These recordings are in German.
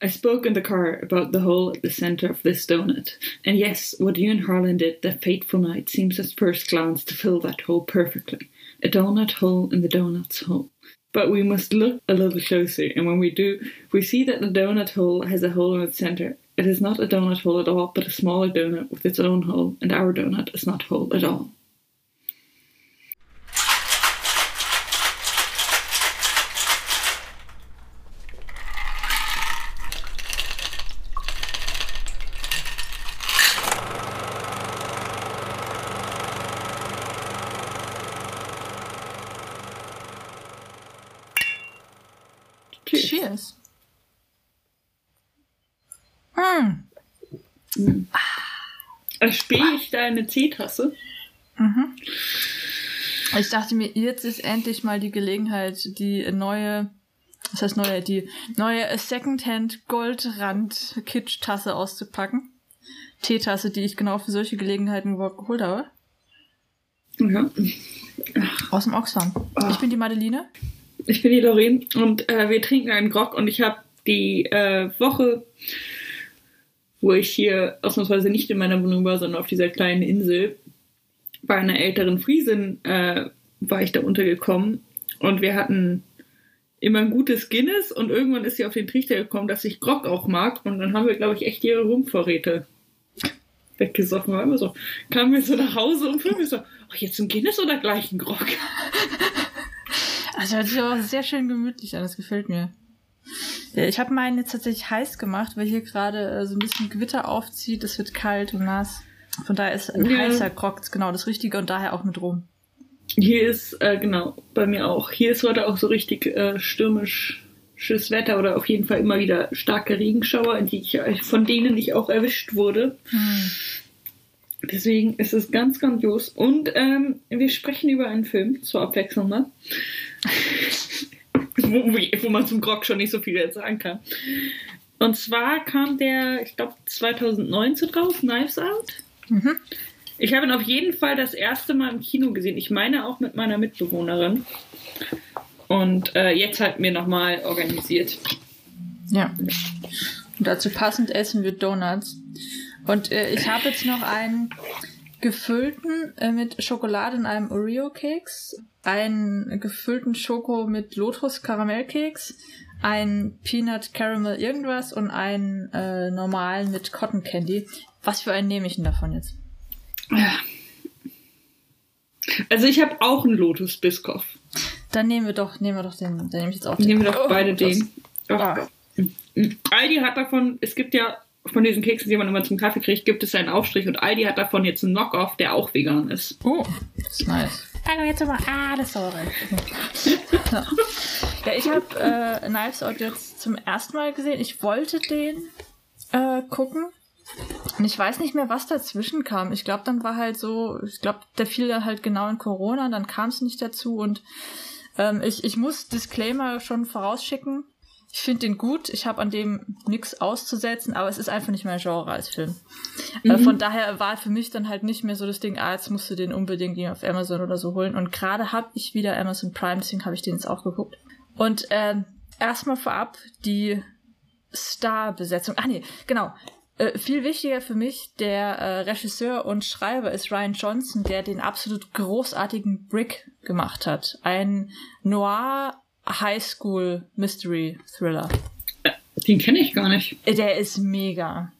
I spoke in the car about the hole at the center of this donut. And yes, what you and Harlan did that fateful night seems at first glance to fill that hole perfectly. A donut hole in the donut's hole. But we must look a little closer, and when we do, we see that the donut hole has a hole in its center. It is not a donut hole at all, but a smaller donut with its own hole, and our donut is not whole at all. Erspiele ich deine Teetasse? Ich dachte mir, jetzt ist endlich mal die Gelegenheit, die neue, was heißt neue, die neue Secondhand Goldrand Kitsch-Tasse auszupacken. Teetasse, die ich genau für solche Gelegenheiten überhaupt geholt habe. Ja. Aus dem Oxfam. Ich bin die Madeline. Ich bin die Doreen und äh, wir trinken einen Grog und ich habe die äh, Woche, wo ich hier ausnahmsweise nicht in meiner Wohnung war, sondern auf dieser kleinen Insel, bei einer älteren Friesin äh, war ich da untergekommen und wir hatten immer ein gutes Guinness und irgendwann ist sie auf den Trichter gekommen, dass ich Grog auch mag und dann haben wir, glaube ich, echt ihre Rumvorräte weggesoffen. War immer so, kamen wir so nach Hause und wir so, ach, jetzt ein Guinness oder gleich ein Grog? Also hört sich aber sehr schön gemütlich an, das gefällt mir. Ja, Ich habe meinen jetzt tatsächlich heiß gemacht, weil hier gerade äh, so ein bisschen Gewitter aufzieht, es wird kalt und nass. Von daher ist ein Ja. heißer Grog genau das Richtige und daher auch mit Rum. Hier ist, äh, genau, bei mir auch. Hier ist heute auch so richtig äh, stürmisches Wetter oder auf jeden Fall immer wieder starke Regenschauer, ich, äh, von denen ich auch erwischt wurde. Deswegen ist es ganz grandios. Und ähm, wir sprechen über einen Film, zur Abwechslung mal. wo, wo- man zum Grog schon nicht so viel sagen kann. Und zwar kam der, ich glaube, 2019 raus, Knives Out. Mhm. Ich habe ihn auf jeden Fall das erste Mal im Kino gesehen. Ich meine auch mit meiner Mitbewohnerin. Und äh, jetzt halt mir nochmal organisiert. Ja. Und dazu passend essen wir Donuts. Und äh, ich habe jetzt noch einen gefüllten äh, mit Schokolade in einem Oreo-Keks, einen gefüllten Schoko mit Lotus-Karamellkeks, einen Peanut Caramel irgendwas und einen äh, normalen mit Cotton Candy. Was für einen nehme ich denn davon jetzt? Also ich habe auch einen Lotus Biscoff. Dann nehmen wir doch, nehmen wir doch den, dann nehme ich jetzt auch den. Nehmen wir doch Oh, beide das- den. Ach, Ah. Aldi hat davon, es gibt ja von diesen Keksen, die man immer zum Kaffee kriegt, gibt es einen Aufstrich und Aldi hat davon jetzt einen Knockoff, der auch vegan ist. Oh, das ist nice. Also jetzt aber alles sauer. ja. ja, ich habe äh, Knives Out jetzt zum ersten Mal gesehen. Ich wollte den äh, gucken. Und ich weiß nicht mehr, was dazwischen kam. Ich glaube, dann war halt so, ich glaube, der fiel dann halt genau in Corona, dann kam es nicht dazu und ähm, ich, ich muss Disclaimer schon vorausschicken. Ich finde den gut, ich habe an dem nichts auszusetzen, aber es ist einfach nicht mein Genre als Film. Äh, von daher war für mich dann halt nicht mehr so das Ding, ah, jetzt musst du den unbedingt auf Amazon oder so holen. Und gerade habe ich wieder Amazon Prime, deswegen habe ich den jetzt auch geguckt. Und ähm, erstmal vorab die Star-Besetzung. Ah nee, genau. Äh, viel wichtiger für mich, der äh, Regisseur und Schreiber ist Ryan Johnson, der den absolut großartigen Brick gemacht hat. Ein Noir High School Mystery Thriller. Den kenne ich gar nicht. Äh, Der ist mega.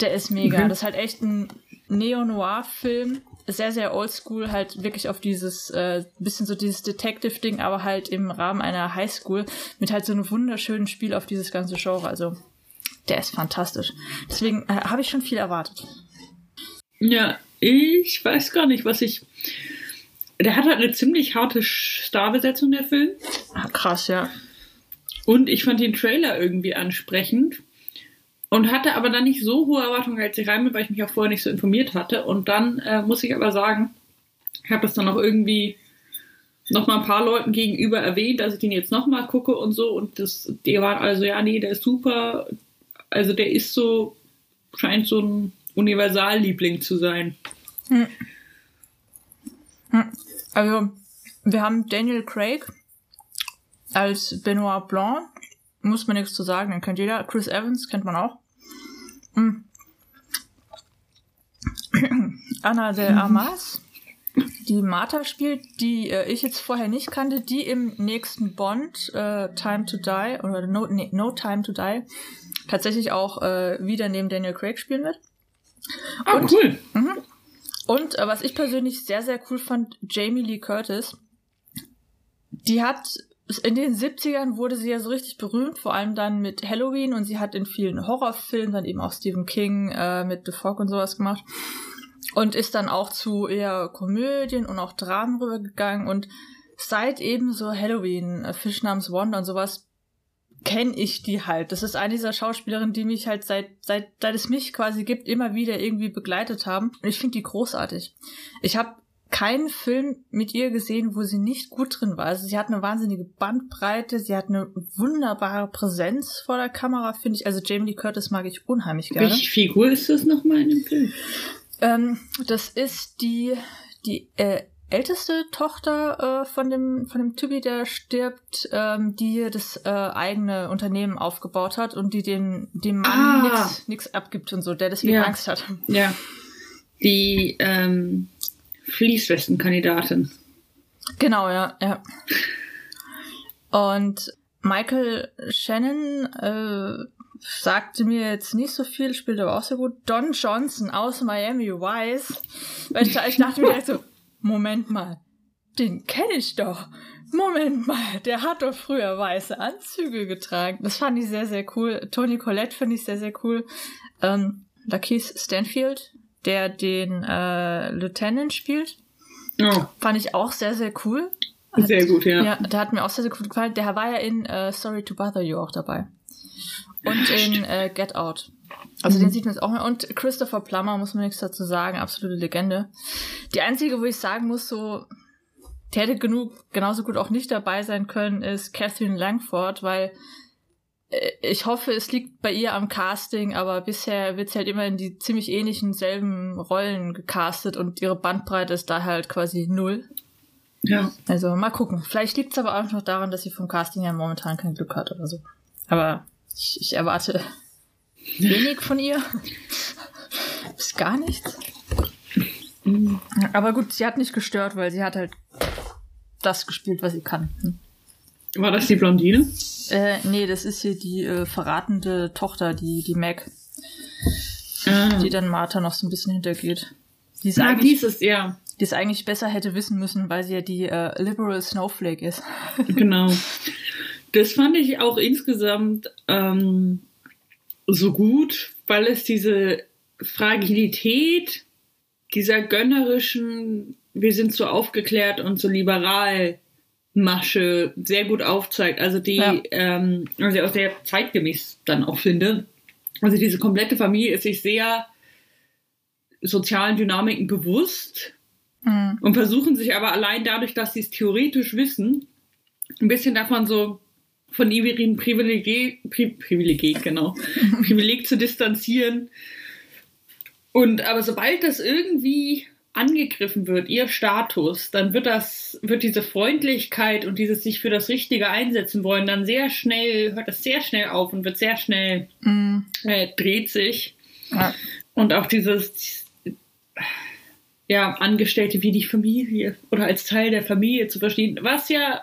Der ist mega. Mhm. Das ist halt echt ein Neo-Noir-Film. Sehr, sehr oldschool, halt wirklich auf dieses, äh, bisschen so dieses Detective-Ding, aber halt im Rahmen einer Highschool mit halt so einem wunderschönen Spiel auf dieses ganze Genre. Also, der ist fantastisch. Deswegen äh, habe ich schon viel erwartet. Ja, ich weiß gar nicht, was ich. Der hat halt eine ziemlich harte Starbesetzung, der Film. Ah, krass, ja. Und ich fand den Trailer irgendwie ansprechend. Und hatte aber dann nicht so hohe Erwartungen, als ich rein bin, weil ich mich auch vorher nicht so informiert hatte. Und dann äh, muss ich aber sagen, ich habe das dann auch irgendwie noch mal ein paar Leuten gegenüber erwähnt, dass ich den jetzt noch mal gucke und so. Und das, die waren also, ja, nee, der ist super. Also der ist so, scheint so ein Universalliebling zu sein. Also, wir haben Daniel Craig als Benoit Blanc. muss man nichts zu sagen, den kennt jeder. Chris Evans kennt man auch. Mhm. Anna de Armas, die Martha spielt, die äh, ich jetzt vorher nicht kannte, die im nächsten Bond, äh, Time to Die, oder No, nee, no Time to Die, tatsächlich auch äh, wieder neben Daniel Craig spielen wird. Ah, und, cool. Mh, und äh, was ich persönlich sehr, sehr cool fand, Jamie Lee Curtis, die hat in den 70ern wurde sie ja so richtig berühmt, vor allem dann mit Halloween und sie hat in vielen Horrorfilmen dann eben auch Stephen King äh, mit The Fog und sowas gemacht und ist dann auch zu eher Komödien und auch Dramen rübergegangen und seit eben so Halloween, äh, Fisch namens Wanda und sowas kenne ich die halt. Das ist eine dieser Schauspielerinnen, die mich halt seit, seit, seit es mich quasi gibt, immer wieder irgendwie begleitet haben. Und ich finde die großartig. Ich habe keinen Film mit ihr gesehen, wo sie nicht gut drin war. Also sie hat eine wahnsinnige Bandbreite, sie hat eine wunderbare Präsenz vor der Kamera, finde ich. Also Jamie Lee Curtis mag ich unheimlich gerne. Welche Figur ist das nochmal in dem Film? Ähm, das ist die, die äh, älteste Tochter äh, von dem von dem Typi, der stirbt, ähm, die das äh, eigene Unternehmen aufgebaut hat und die den dem Mann Ah. nix abgibt und so, der deswegen Ja. Angst hat. Ja. Die ähm, Fließwestenkandidatin. Genau, ja, ja. Und Michael Shannon äh, sagte mir jetzt nicht so viel, spielt aber auch sehr gut. Don Johnson aus Miami Vice. Weil ich, ich dachte mir direkt so, Moment mal, den kenne ich doch. Moment mal, der hat doch früher weiße Anzüge getragen. Das fand ich sehr, sehr cool. Tony Collette finde ich sehr, sehr cool. Ähm, Lakeith Stanfield, der den äh, Lieutenant spielt, Oh, fand ich auch sehr, sehr cool. sehr gut, ja. Ja, der hat mir auch sehr, sehr gut gefallen. Der war ja in äh, Sorry to Bother You auch dabei. Und in äh, Get Out. Also den sieht man jetzt auch mal. Und Christopher Plummer, muss man nichts dazu sagen, absolute Legende. Die einzige, wo ich sagen muss, so, die hätte genug, genauso gut auch nicht dabei sein können, ist Catherine Langford, weil äh, ich hoffe, es liegt bei ihr am Casting, aber bisher wird sie halt immer in die ziemlich ähnlichen selben Rollen gecastet und ihre Bandbreite ist da halt quasi null. ja. Also mal gucken. Vielleicht liegt es aber auch noch daran, dass sie vom Casting ja momentan kein Glück hat oder so. Aber ich, ich erwarte wenig von ihr. Bis gar nichts. Aber gut, sie hat nicht gestört, weil sie hat halt das gespielt, was sie kann. Hm. War das die Blondine? Äh, nee, das ist hier die äh, verratende Tochter, die, die Mac, Ah. die dann Martha noch so ein bisschen hintergeht. Die ist, eigentlich, dieses, ja. die es eigentlich besser hätte wissen müssen, weil sie ja die äh, Liberal Snowflake ist. Genau. Das fand ich auch insgesamt ähm, so gut, weil es diese Fragilität dieser gönnerischen, wir sind so aufgeklärt und so liberal Masche sehr gut aufzeigt. Also die, Ja. ähm, also auch sehr zeitgemäß dann auch finde. Also diese komplette Familie ist sich sehr sozialen Dynamiken bewusst Mhm. und versuchen sich aber allein dadurch, dass sie es theoretisch wissen, ein bisschen davon so von ihrem Privileg, Pri, Privileg, genau, Privileg zu distanzieren. Und aber sobald das irgendwie angegriffen wird, ihr Status, dann wird das, wird diese Freundlichkeit und dieses sich für das Richtige einsetzen wollen, dann sehr schnell, hört das sehr schnell auf und wird sehr schnell, Mhm. äh, dreht sich. Ja. Und auch dieses, ja, Angestellte wie die Familie oder als Teil der Familie zu verstehen, was ja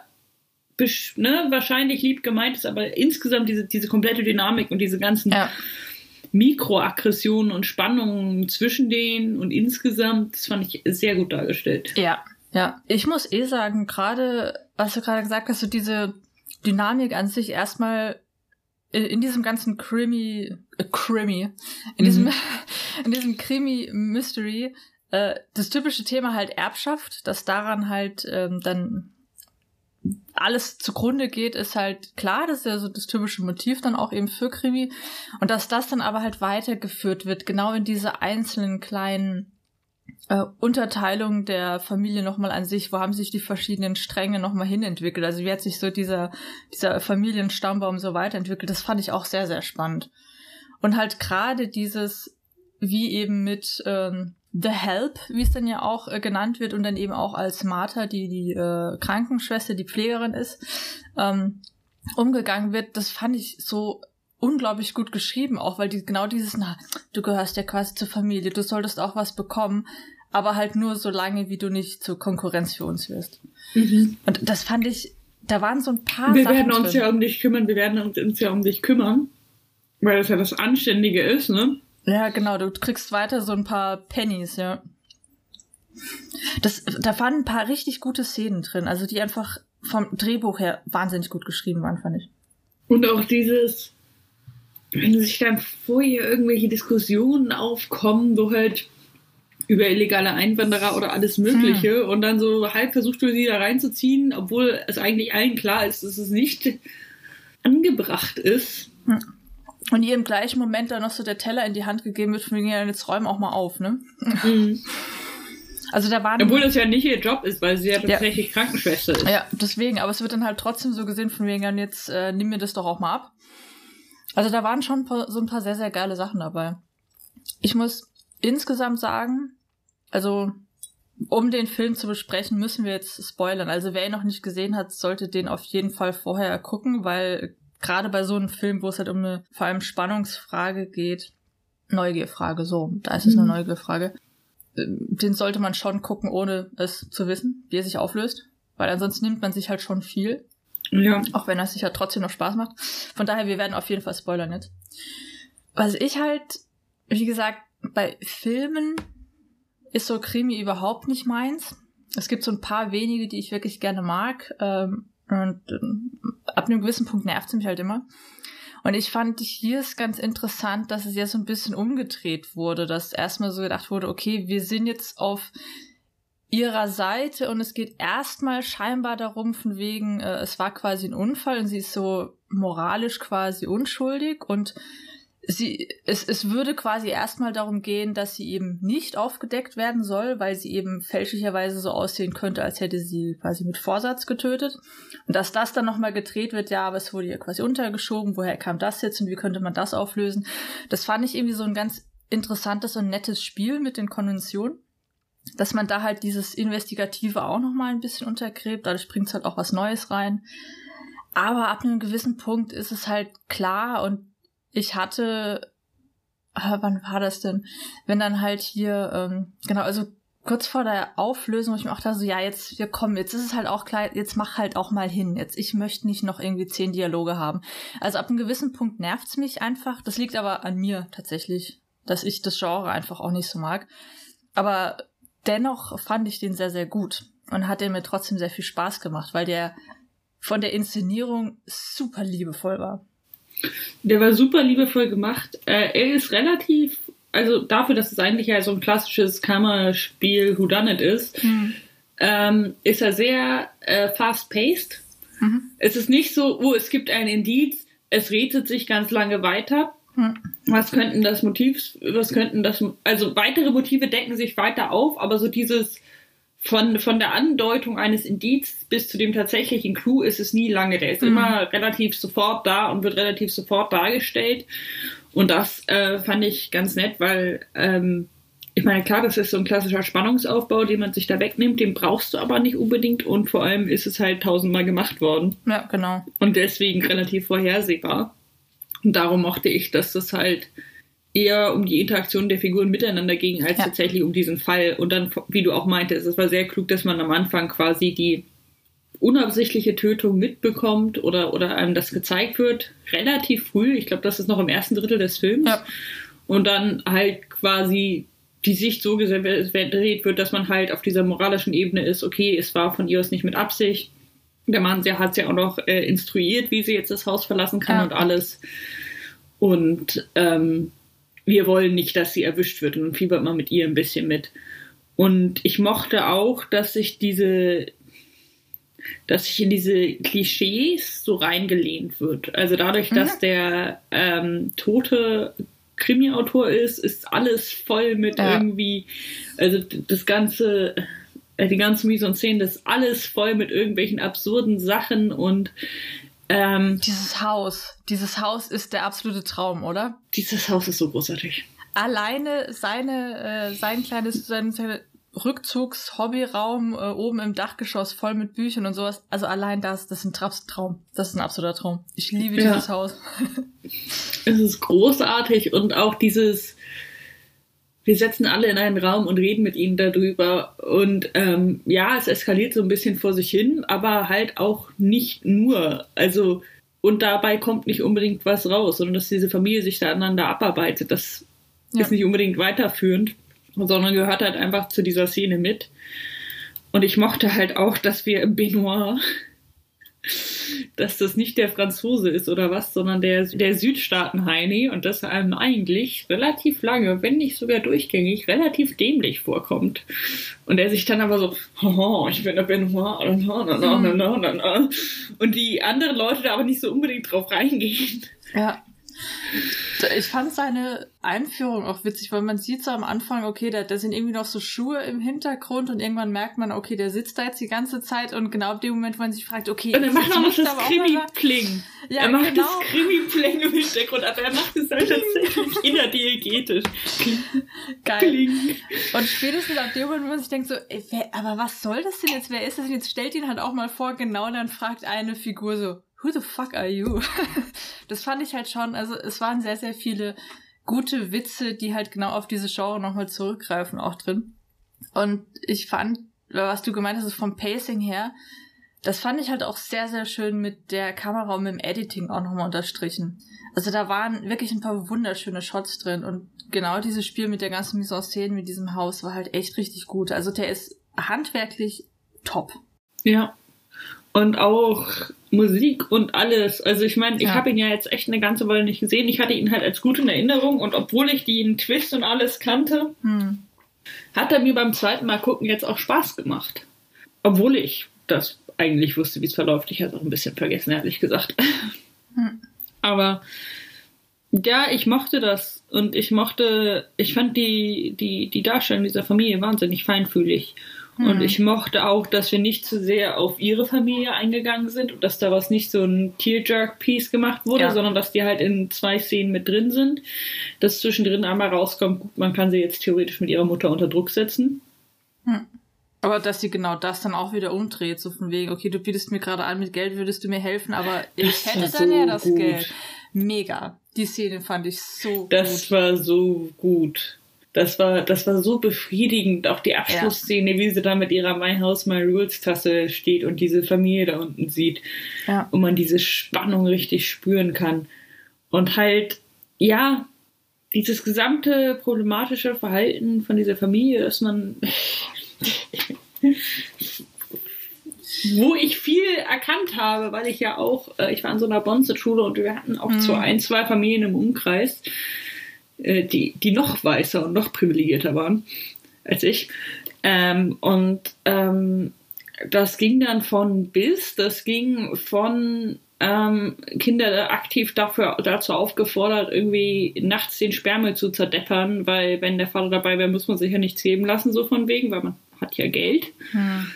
ne, wahrscheinlich lieb gemeint ist, aber insgesamt diese, diese komplette Dynamik und diese ganzen ja. Mikroaggressionen und Spannungen zwischen denen und insgesamt, das fand ich sehr gut dargestellt. Ja, ja. Ich muss eh sagen, gerade, was du gerade gesagt hast, so diese Dynamik an sich erstmal in, diesem ganzen Krimi, äh, Krimi, in diesem, Mhm. in diesem Krimi-Mystery, äh, das typische Thema halt Erbschaft, dass daran halt ähm, dann alles zugrunde geht, ist halt klar, das ist ja so das typische Motiv dann auch eben für Krimi. Und dass das dann aber halt weitergeführt wird, genau in diese einzelnen kleinen äh, Unterteilung der Familie nochmal an sich, wo haben sich die verschiedenen Stränge nochmal hinentwickelt? Also wie hat sich so dieser, dieser Familienstammbaum so weiterentwickelt? Das fand ich auch sehr, sehr spannend. Und halt gerade dieses, wie eben mit ähm, The Help, wie es dann ja auch äh, genannt wird, und dann eben auch als Martha, die die äh, Krankenschwester, die Pflegerin ist, ähm, umgegangen wird, das fand ich so unglaublich gut geschrieben, auch weil die genau dieses, na, du gehörst ja quasi zur Familie, du solltest auch was bekommen, aber halt nur so lange, wie du nicht zur Konkurrenz für uns wirst. Mhm. Und das fand ich, da waren so ein paar. Wir Sachen werden uns drin. ja um dich kümmern, wir werden uns ja um dich kümmern, weil das ja das Anständige ist, ne? Ja, genau, du kriegst weiter so ein paar Pennies, ja. Das, da waren ein paar richtig gute Szenen drin, also die einfach vom Drehbuch her wahnsinnig gut geschrieben waren, fand ich. Und auch dieses, wenn sich dann vorher irgendwelche Diskussionen aufkommen, wo halt über illegale Einwanderer oder alles Mögliche hm. und dann so halb versucht du sie da reinzuziehen, obwohl es eigentlich allen klar ist, dass es nicht angebracht ist. Hm. Und ihr im gleichen Moment dann noch so der Teller in die Hand gegeben wird, von wegen, ja, jetzt räum auch mal auf, ne? Mhm. Also da waren. Obwohl das ja nicht ihr Job ist, weil sie ja tatsächlich ja. Krankenschwester ist. Ja, deswegen, aber es wird dann halt trotzdem so gesehen, von wegen, jetzt äh, nimm mir das doch auch mal ab. Also da waren schon so ein paar sehr, sehr geile Sachen dabei. Ich muss insgesamt sagen, also um den Film zu besprechen, müssen wir jetzt spoilern. Also wer ihn noch nicht gesehen hat, sollte den auf jeden Fall vorher gucken, weil gerade bei so einem Film, wo es halt um eine vor allem Spannungsfrage geht, Neugierfrage, so, da ist es eine mhm. Neugierfrage, den sollte man schon gucken, ohne es zu wissen, wie er sich auflöst. Weil ansonsten nimmt man sich halt schon viel. Ja. Auch wenn er sich ja trotzdem noch Spaß macht. Von daher, wir werden auf jeden Fall spoilern jetzt. Was ich halt, wie gesagt, bei Filmen ist so Krimi überhaupt nicht meins. Es gibt so ein paar wenige, die ich wirklich gerne mag. Ähm, und ähm, ab einem gewissen Punkt nervt es mich halt immer. Und ich fand hier ist ganz interessant, dass es ja so ein bisschen umgedreht wurde, dass erstmal so gedacht wurde, okay, wir sind jetzt auf ihrer Seite und es geht erstmal scheinbar darum, von wegen, äh, es war quasi ein Unfall und sie ist so moralisch quasi unschuldig und sie, es, es würde quasi erstmal darum gehen, dass sie eben nicht aufgedeckt werden soll, weil sie eben fälschlicherweise so aussehen könnte, als hätte sie quasi mit Vorsatz getötet. Und dass das dann nochmal gedreht wird, ja, aber es wurde ihr quasi untergeschoben, woher kam das jetzt und wie könnte man das auflösen? Das fand ich irgendwie so ein ganz interessantes und nettes Spiel mit den Konventionen. Dass man da halt dieses Investigative auch nochmal ein bisschen untergräbt, dadurch bringt es halt auch was Neues rein. Aber ab einem gewissen Punkt ist es halt klar und ich hatte, äh, wann war das denn? Wenn dann halt hier, ähm, genau, also kurz vor der Auflösung, wo ich mir auch da so, ja, jetzt, wir kommen, jetzt ist es halt auch klar, jetzt mach halt auch mal hin. Jetzt, ich möchte nicht noch irgendwie zehn Dialoge haben. Also ab einem gewissen Punkt nervt's mich einfach. Das liegt aber an mir tatsächlich, dass ich das Genre einfach auch nicht so mag. Aber dennoch fand ich den sehr, sehr gut und hat er mir trotzdem sehr viel Spaß gemacht, weil der von der Inszenierung super liebevoll war. Der war super liebevoll gemacht. Äh, er ist relativ, also dafür, dass es eigentlich ja so ein klassisches Kammerspiel Whodunit ist, mhm. ähm, ist er sehr äh, fast-paced. Mhm. Es ist nicht so, oh, es gibt ein Indiz, es redet sich ganz lange weiter. Mhm. Was könnten das Motiv, was könnten das, also weitere Motive decken sich weiter auf, aber so dieses, von, von der Andeutung eines Indiz bis zu dem tatsächlichen Clou ist es nie lange. Der ist mhm. immer relativ sofort da und wird relativ sofort dargestellt. Und das äh, fand ich ganz nett, weil ähm, ich meine, klar, das ist so ein klassischer Spannungsaufbau, den man sich da wegnimmt, den brauchst du aber nicht unbedingt und vor allem ist es halt tausendmal gemacht worden. Ja, genau. Und deswegen relativ vorhersehbar. Und darum mochte ich, dass das halt eher um die Interaktion der Figuren miteinander ging, als ja. tatsächlich um diesen Fall. Und dann, wie du auch meintest, es war sehr klug, dass man am Anfang quasi die unabsichtliche Tötung mitbekommt oder, oder einem das gezeigt wird, relativ früh. Ich glaube, das ist noch im ersten Drittel des Films. Ja. Und dann halt quasi die Sicht so gedreht wird, dass man halt auf dieser moralischen Ebene ist, okay, es war von ihr aus nicht mit Absicht. Der Mann hat sie auch noch äh, instruiert, wie sie jetzt das Haus verlassen kann ja. und alles. Und ähm, wir wollen nicht, dass sie erwischt wird und fiebert man mit ihr ein bisschen mit. Und ich mochte auch, dass sich diese, dass sich in diese Klischees so reingelehnt wird. Also dadurch, mhm. dass der ähm, tote Krimi-Autor ist, ist alles voll mit ja. irgendwie, also das ganze, äh, die ganze Mise en Szene ist alles voll mit irgendwelchen absurden Sachen und ähm, dieses Haus, dieses Haus ist der absolute Traum, oder? Dieses Haus ist so großartig. Alleine seine, äh, sein kleines, seine, seine Rückzugs-Hobbyraum äh, oben im Dachgeschoss voll mit Büchern und sowas. Also allein das, das ist ein Tra Traum. Das ist ein absoluter Traum. Ich liebe Ja. dieses Haus. Es ist großartig und auch dieses, wir setzen alle in einen Raum und reden mit ihnen darüber. Und ähm, ja, es eskaliert so ein bisschen vor sich hin, aber halt auch nicht nur. Also, und dabei kommt nicht unbedingt was raus, sondern dass diese Familie sich da aneinander abarbeitet. Das Ja. ist nicht unbedingt weiterführend, sondern gehört halt einfach zu dieser Szene mit. Und ich mochte halt auch, dass wir im Benoit, dass das nicht der Franzose ist oder was, sondern der, der Südstaaten-Heini und das einem eigentlich relativ lange, wenn nicht sogar durchgängig, relativ dämlich vorkommt. Und er sich dann aber so, oh, ich bin der Benoit, na. und die anderen Leute da aber nicht so unbedingt drauf reingehen. Ja. Ich fand seine Einführung auch witzig, weil man sieht so am Anfang, okay, da, da sind irgendwie noch so Schuhe im Hintergrund und irgendwann merkt man, okay, der sitzt da jetzt die ganze Zeit und genau ab dem Moment, wo man sich fragt, okay, Und er macht noch das Krimi-Pling. Ja, er macht genau. das Krimi-Pling im Hintergrund, aber er macht es halt tatsächlich innerdiegetisch. Geil. kling. Und spätestens ab dem Moment, wo man sich denkt so, ey, wer, aber was soll das denn jetzt? Wer ist das denn jetzt? Stellt ihn halt auch mal vor, genau dann fragt eine Figur so, who the fuck are you? das fand ich halt schon, also es waren sehr, sehr viele gute Witze, die halt genau auf diese Genre nochmal zurückgreifen, auch drin. Und ich fand, was du gemeint hast, vom Pacing her, das fand ich halt auch sehr, sehr schön mit der Kamera und mit dem Editing auch nochmal unterstrichen. Also da waren wirklich ein paar wunderschöne Shots drin und genau dieses Spiel mit der ganzen Mise en Scène mit diesem Haus war halt echt richtig gut. Also der ist handwerklich top. Ja. Und auch Musik und alles. Also ich meine, ich Ja. habe ihn ja jetzt echt eine ganze Weile nicht gesehen. Ich hatte ihn halt als gut in Erinnerung und obwohl ich den Twist und alles kannte, Hm. hat er mir beim zweiten Mal gucken jetzt auch Spaß gemacht. Obwohl ich das eigentlich wusste, wie es verläuft. Ich hatte es auch ein bisschen vergessen, ehrlich gesagt. Hm. Aber ja, ich mochte das und ich mochte, ich fand die, die, die Darstellung dieser Familie wahnsinnig feinfühlig. Und Hm. ich mochte auch, dass wir nicht zu sehr auf ihre Familie eingegangen sind und dass daraus nicht so ein Tearjerk-Piece gemacht wurde, Ja. sondern dass die halt in zwei Szenen mit drin sind. Dass zwischendrin einmal rauskommt, gut, man kann sie jetzt theoretisch mit ihrer Mutter unter Druck setzen. Aber dass sie genau das dann auch wieder umdreht, so von wegen, okay, du bietest mir gerade an, mit Geld würdest du mir helfen, aber ich Das hätte dann so ja das gut. Geld. Mega. Die Szene fand ich so Das gut. war so gut. Das war, das war so befriedigend. Auch die Abschlussszene, wie sie da mit ihrer My House, My Rules Tasse steht und diese Familie da unten sieht. Ja. Und man diese Spannung richtig spüren kann. Und halt, ja, dieses gesamte problematische Verhalten von dieser Familie, dass man, wo ich viel erkannt habe, weil ich ja auch, äh, ich war in so einer Bonze-Schule und wir hatten auch Mhm. so ein, zwei Familien im Umkreis, äh, die, die noch weißer und noch privilegierter waren als ich. Ähm, und ähm, das ging dann von bis, das ging von ähm, Kinder aktiv dafür, dazu aufgefordert, irgendwie nachts den Sperrmüll zu zerdeppern, weil wenn der Vater dabei wäre, muss man sich ja nichts geben lassen, so von wegen, weil man hat ja Geld Hm.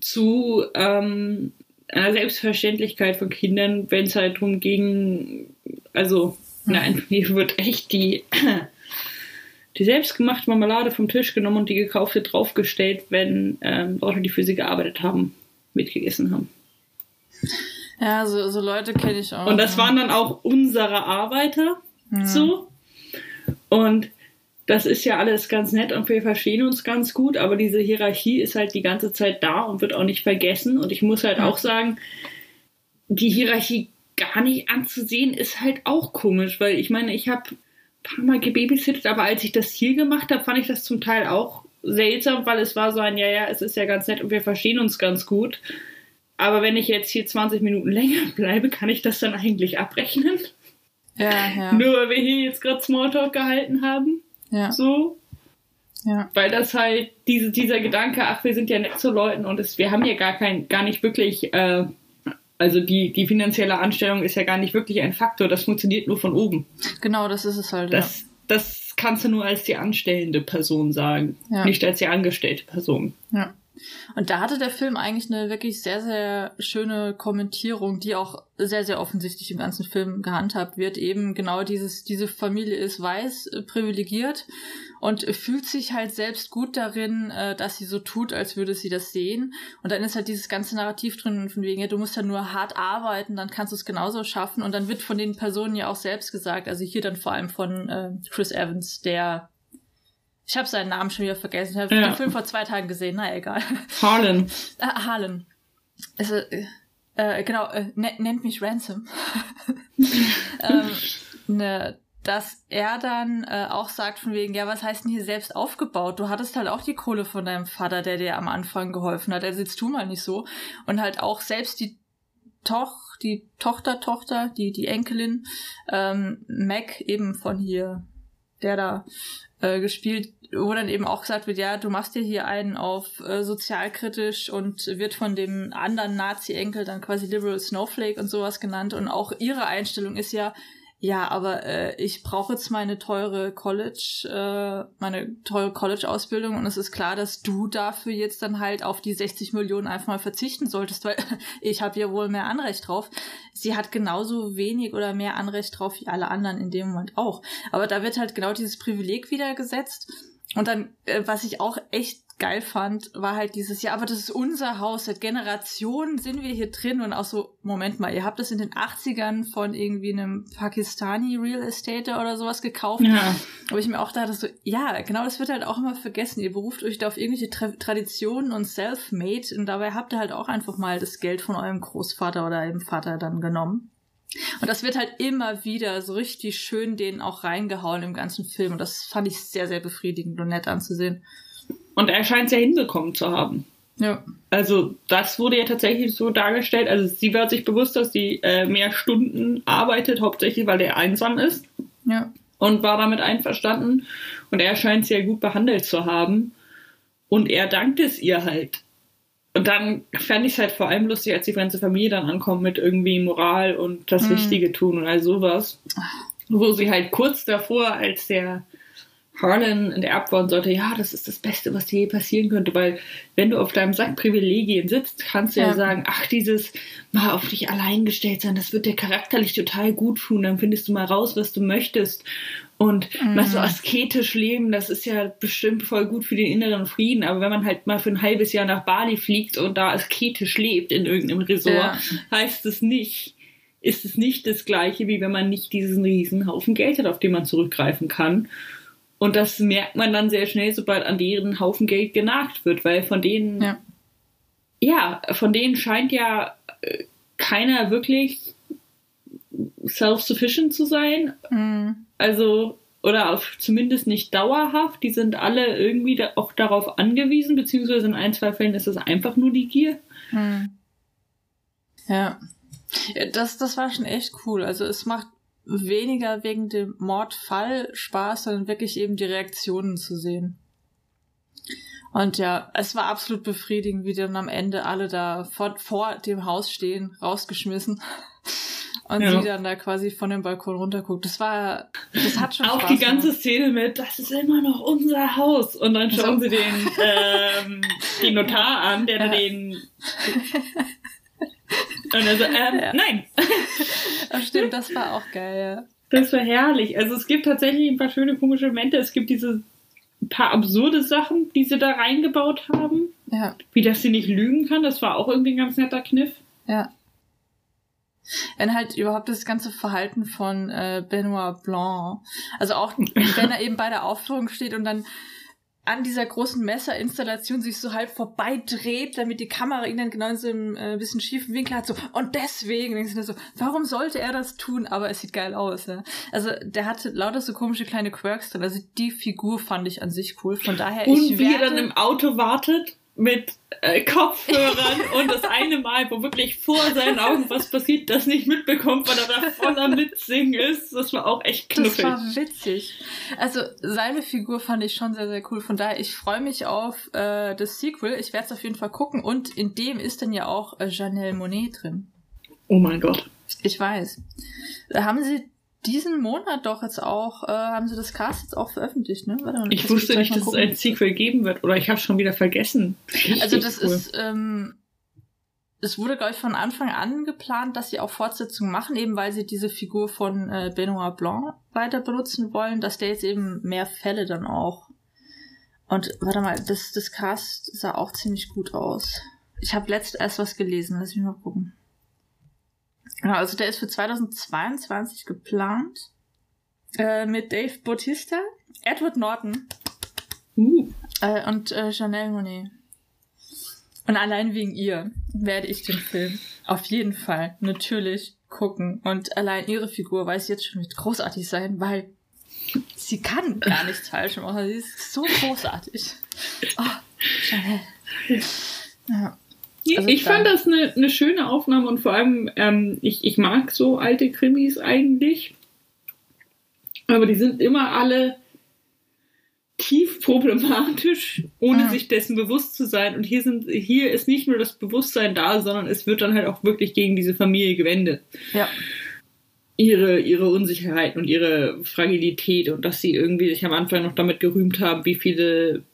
zu ähm, einer Selbstverständlichkeit von Kindern, wenn es halt darum ging, also nein, hier wird echt die, die selbstgemachte Marmelade vom Tisch genommen und die gekaufte draufgestellt, wenn ähm, Leute, die für sie gearbeitet haben, mitgegessen haben. Ja, so, so Leute kenne ich auch. Und das ja. waren dann auch unsere Arbeiter, Hm. so. Und das ist ja alles ganz nett und wir verstehen uns ganz gut, aber diese Hierarchie ist halt die ganze Zeit da und wird auch nicht vergessen. Und ich muss halt Ja. auch sagen, die Hierarchie gar nicht anzusehen, ist halt auch komisch, weil ich meine, ich habe ein paar Mal gebabysittet, aber als ich das hier gemacht habe, fand ich das zum Teil auch seltsam, weil es war so ein, ja, ja, es ist ja ganz nett und wir verstehen uns ganz gut. Aber wenn ich jetzt hier 20 Minuten länger bleibe, kann ich das dann eigentlich abrechnen? Ja, ja. Nur weil wir hier jetzt gerade Smalltalk gehalten haben. ja, So. ja. Weil das halt diese, dieser Gedanke, ach, wir sind ja nett zu Leuten und es, wir haben ja gar kein, gar nicht wirklich, äh, also die, die finanzielle Anstellung ist ja gar nicht wirklich ein Faktor, das funktioniert nur von oben. Genau, das ist es halt. Das, das kannst du nur als die anstellende Person sagen, Ja. nicht als die angestellte Person. ja. ja. Und da hatte der Film eigentlich eine wirklich sehr, sehr schöne Kommentierung, die auch sehr, sehr offensichtlich im ganzen Film gehandhabt wird. Eben genau dieses, diese Familie ist weiß, äh, privilegiert und fühlt sich halt selbst gut darin, äh, dass sie so tut, als würde sie das sehen. Und dann ist halt dieses ganze Narrativ drin von wegen, ja, du musst ja nur hart arbeiten, dann kannst du es genauso schaffen. Und dann wird von den Personen ja auch selbst gesagt, also hier dann vor allem von äh, Chris Evans, der ich habe seinen Namen schon wieder vergessen. Ich habe ja. den Film vor zwei Tagen gesehen. Na egal. Harlan. Ah, Harlan. Also, äh, genau, äh, nennt mich Ransom. ähm, ne, dass er dann äh, auch sagt von wegen, ja, was heißt denn hier selbst aufgebaut? Du hattest halt auch die Kohle von deinem Vater, der dir am Anfang geholfen hat. Also jetzt tu mal nicht so. Und halt auch selbst die Toch, die Tochter, Tochter, die, die Enkelin, ähm, Mac eben von hier, der da äh, gespielt, wo dann eben auch gesagt wird, ja, du machst dir hier einen auf äh, sozialkritisch und wird von dem anderen Nazi-Enkel dann quasi Liberal Snowflake und sowas genannt. Und auch ihre Einstellung ist ja, ja, aber äh, ich brauche jetzt meine teure College, äh, meine teure College-Ausbildung und es ist klar, dass du dafür jetzt dann halt auf die 60 Millionen einfach mal verzichten solltest, weil ich habe ja wohl mehr Anrecht drauf. Sie hat genauso wenig oder mehr Anrecht drauf wie alle anderen in dem Moment auch. Aber da wird halt genau dieses Privileg wieder gesetzt. Und dann, äh, was ich auch echt geil fand, war halt dieses, ja, aber das ist unser Haus, seit Generationen sind wir hier drin und auch so, Moment mal, ihr habt das in den 80ern von irgendwie einem Pakistani Real Estate oder sowas gekauft. Ja. Wo ich mir auch dachte, so, ja, genau, das wird halt auch immer vergessen. Ihr beruft euch da auf irgendwelche Tra Traditionen und Self-Made und dabei habt ihr halt auch einfach mal das Geld von eurem Großvater oder eurem Vater dann genommen. Und das wird halt immer wieder so richtig schön denen auch reingehauen im ganzen Film. Und das fand ich sehr, sehr befriedigend und nett anzusehen. Und er scheint es ja hinbekommen zu haben. Ja. Also das wurde ja tatsächlich so dargestellt. Also sie wird sich bewusst, dass sie äh, mehr Stunden arbeitet, hauptsächlich weil er einsam ist. Ja. Und war damit einverstanden. Und er scheint sie ja gut behandelt zu haben. Und er dankt es ihr halt. Und dann fände ich es halt vor allem lustig, als die ganze Familie dann ankommt mit irgendwie Moral und das mhm. Richtige tun und all sowas. Wo sie halt kurz davor, als der Harlan enterbt worden sollte, ja, das ist das Beste, was dir je passieren könnte, weil wenn du auf deinem Sack Privilegien sitzt, kannst du ja, ja sagen, ach, dieses mal auf dich allein gestellt sein, das wird dir charakterlich total gut tun, dann findest du mal raus, was du möchtest und mhm. mal so asketisch leben, das ist ja bestimmt voll gut für den inneren Frieden, aber wenn man halt mal für ein halbes Jahr nach Bali fliegt und da asketisch lebt in irgendeinem Resort, ja. heißt es nicht, ist es nicht das gleiche, wie wenn man nicht diesen riesen Haufen Geld hat, auf den man zurückgreifen kann. Und das merkt man dann sehr schnell, sobald an deren Haufen Geld genagt wird, weil von denen, ja, ja von denen scheint ja äh, keiner wirklich self-sufficient zu sein. Mhm. Also, oder auf, zumindest nicht dauerhaft. Die sind alle irgendwie da, auch darauf angewiesen, beziehungsweise in ein, zwei Fällen ist es einfach nur die Gier. Mhm. Ja. ja. Das, das war schon echt cool. Also es macht weniger wegen dem Mordfall Spaß, sondern wirklich eben die Reaktionen zu sehen. Und ja, es war absolut befriedigend, wie dann am Ende alle da vor, vor dem Haus stehen, rausgeschmissen. Und ja. sie dann da quasi von dem Balkon runterguckt. Das war, das hat schon Auch Spaß die ganze gemacht. Szene mit, das ist immer noch unser Haus. Und dann schauen so. sie den, ähm, den Notar an, der ja. den und er so, ähm, ja. nein. Ach, stimmt, das war auch geil, ja. Das war herrlich. Also es gibt tatsächlich ein paar schöne komische Momente. Es gibt diese paar absurde Sachen, die sie da reingebaut haben. Ja. Wie dass sie nicht lügen kann. Das war auch irgendwie ein ganz netter Kniff. Ja. Wenn halt überhaupt das ganze Verhalten von äh, Benoit Blanc, also auch wenn er eben bei der Aufführung steht und dann an dieser großen Messerinstallation sich so halb vorbei dreht, damit die Kamera ihn dann genau in so einem äh, bisschen schiefen Winkel hat. So, und deswegen denkst du so, warum sollte er das tun? Aber es sieht geil aus. Ja? Also der hatte lauter so komische kleine Quirks drin. Also die Figur fand ich an sich cool. Von daher und ich wie er dann im Auto wartet mit äh, Kopfhörern und das eine Mal, wo wirklich vor seinen Augen was passiert, das nicht mitbekommt, weil er da voller Mitsingen ist. Das war auch echt knuffig. Das war witzig. Also seine Figur fand ich schon sehr, sehr cool. Von daher, ich freue mich auf äh, das Sequel. Ich werde es auf jeden Fall gucken. Und in dem ist dann ja auch äh, Janelle Monet drin. Oh mein Gott. Ich weiß. Haben sie diesen Monat doch jetzt auch, äh, haben sie das Cast jetzt auch veröffentlicht, ne? Warte mal, Ich wusste nicht, dass es ein Sequel geben wird. Oder ich habe schon wieder vergessen. Also Richtig das cool. ist, ähm, es wurde, glaube ich, von Anfang an geplant, dass sie auch Fortsetzungen machen, eben weil sie diese Figur von äh, Benoit Blanc weiter benutzen wollen, dass der jetzt eben mehr Fälle dann auch. Und warte mal, das, das Cast sah auch ziemlich gut aus. Ich habe letzt erst was gelesen, lass mich mal gucken. Genau, also der ist für 2022 geplant. Äh, mit Dave Bautista, Edward Norton, Uh, äh, und äh, Chanel Monet. Und allein wegen ihr werde ich den Film auf jeden Fall natürlich gucken. Und allein ihre Figur weiß jetzt schon wird großartig sein, weil sie kann gar nichts falsch machen. Sie ist so großartig. Oh, Chanel. Ja. Also ich fand das eine, eine schöne Aufnahme und vor allem, ähm, ich, ich mag so alte Krimis eigentlich. Aber die sind immer alle tief problematisch, ohne Mhm. sich dessen bewusst zu sein. Und hier sind, hier ist nicht nur das Bewusstsein da, sondern es wird dann halt auch wirklich gegen diese Familie gewendet. Ja. Ihre, ihre Unsicherheit und ihre Fragilität und dass sie irgendwie sich am Anfang noch damit gerühmt haben, wie viele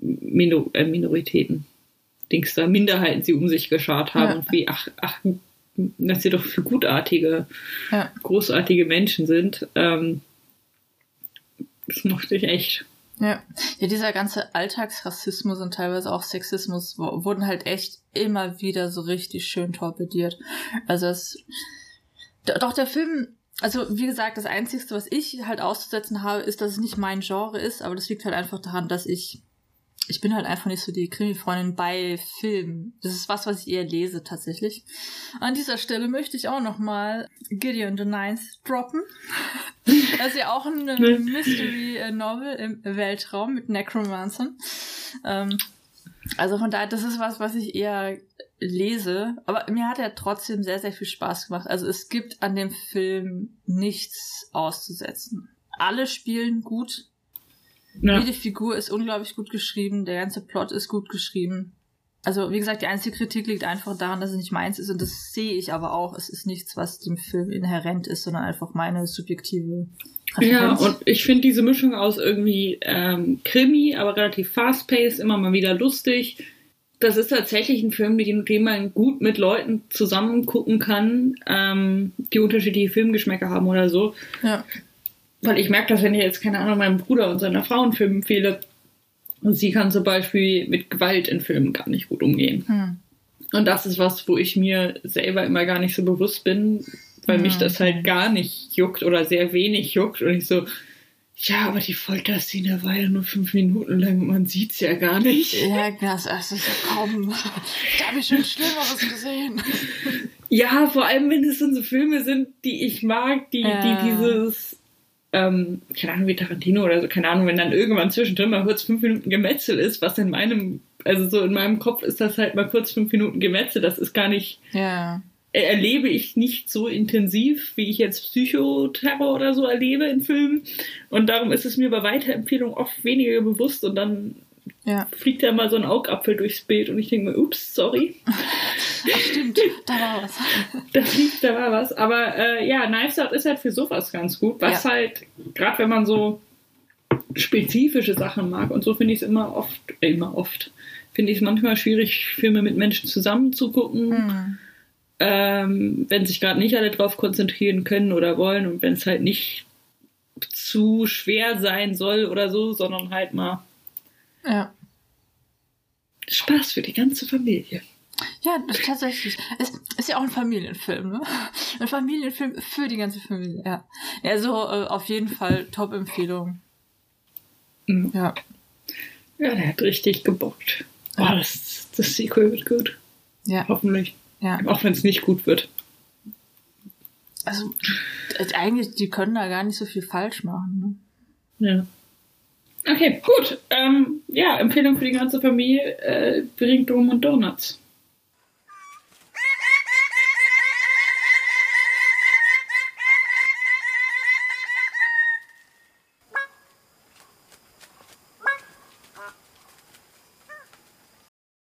Minor äh, Minoritäten, Dings da, Minderheiten sie um sich geschart haben Ja. und wie, ach, ach, dass sie doch für gutartige, Ja. großartige Menschen sind. Ähm, das mochte ich echt. Ja. ja, dieser ganze Alltagsrassismus und teilweise auch Sexismus wurden halt echt immer wieder so richtig schön torpediert. Also es, doch der Film, also wie gesagt, das Einzige, was ich halt auszusetzen habe, ist, dass es nicht mein Genre ist, aber das liegt halt einfach daran, dass ich, ich bin halt einfach nicht so die Krimi-Freundin bei Filmen. Das ist was, was ich eher lese tatsächlich. An dieser Stelle möchte ich auch nochmal Gideon the Ninth droppen. Das ist ja auch ein äh. Mystery-Novel im Weltraum mit Necromancern. Ähm, also von daher, das ist was, was ich eher lese. Aber mir hat er trotzdem sehr, sehr viel Spaß gemacht. Also es gibt an dem Film nichts auszusetzen. Alle spielen gut. Ja. Jede Figur ist unglaublich gut geschrieben. Der ganze Plot ist gut geschrieben. Also, wie gesagt, die einzige Kritik liegt einfach daran, dass es nicht meins ist. Und das sehe ich aber auch. Es ist nichts, was dem Film inhärent ist, sondern einfach meine subjektive Ja, Präferenz. und ich finde diese Mischung aus irgendwie ähm, Krimi, aber relativ fast-paced, immer mal wieder lustig. Das ist tatsächlich ein Film, den, den man gut mit Leuten zusammen gucken kann, ähm, die unterschiedliche Filmgeschmäcker haben oder so. ja. Weil ich merke das, wenn ich jetzt, keine Ahnung, meinem Bruder und seiner Frau einen Film empfehle. Und sie kann zum Beispiel mit Gewalt in Filmen gar nicht gut umgehen. Hm. Und das ist was, wo ich mir selber immer gar nicht so bewusst bin, weil mich Mhm. das halt gar nicht juckt oder sehr wenig juckt. Und ich so, ja, aber die Folterszene war ja nur fünf Minuten lang und man sieht's ja gar nicht. Ja, das, das ist kaum. Da habe ich schon Schlimmeres gesehen. Ja, vor allem, wenn es dann so Filme sind, die ich mag, die, Ja. die dieses, ähm, keine Ahnung, wie Tarantino oder so, keine Ahnung, wenn dann irgendwann zwischendrin mal kurz fünf Minuten Gemetzel ist, was in meinem, also so in meinem Kopf ist das halt mal kurz fünf Minuten Gemetzel, das ist gar nicht, Ja. er- erlebe ich nicht so intensiv, wie ich jetzt Psychoterror oder so erlebe in Filmen. Und darum ist es mir bei Weiterempfehlungen oft weniger bewusst und dann Ja. fliegt da mal so ein Augapfel durchs Bild und ich denke mir, ups, sorry, Ach, stimmt. Da war was. da fliegt, da war was. Aber äh, ja, Knives Out ist halt für sowas ganz gut, was Ja. halt, gerade wenn man so spezifische Sachen mag und so finde ich es immer oft, äh, immer oft, finde ich es manchmal schwierig, Filme mit Menschen zusammen zu gucken. Hm. ähm, wenn sich gerade nicht alle drauf konzentrieren können oder wollen und wenn es halt nicht zu schwer sein soll oder so, sondern halt mal Ja. Spaß für die ganze Familie. Ja, das ist tatsächlich. Es ist ja auch ein Familienfilm, ne? Ein Familienfilm für die ganze Familie, ja. Ja, so äh, auf jeden Fall Top-Empfehlung. Mhm. Ja. Ja, der hat richtig gebockt. Oh, Ja. das, das Sequel wird gut. Ja, Hoffentlich. ja. Auch wenn es nicht gut wird. Also, eigentlich, die können da gar nicht so viel falsch machen, ne? Ja. Okay, gut. Ähm, ja, Empfehlung für die ganze Familie: äh, Bringt Dom und Donuts.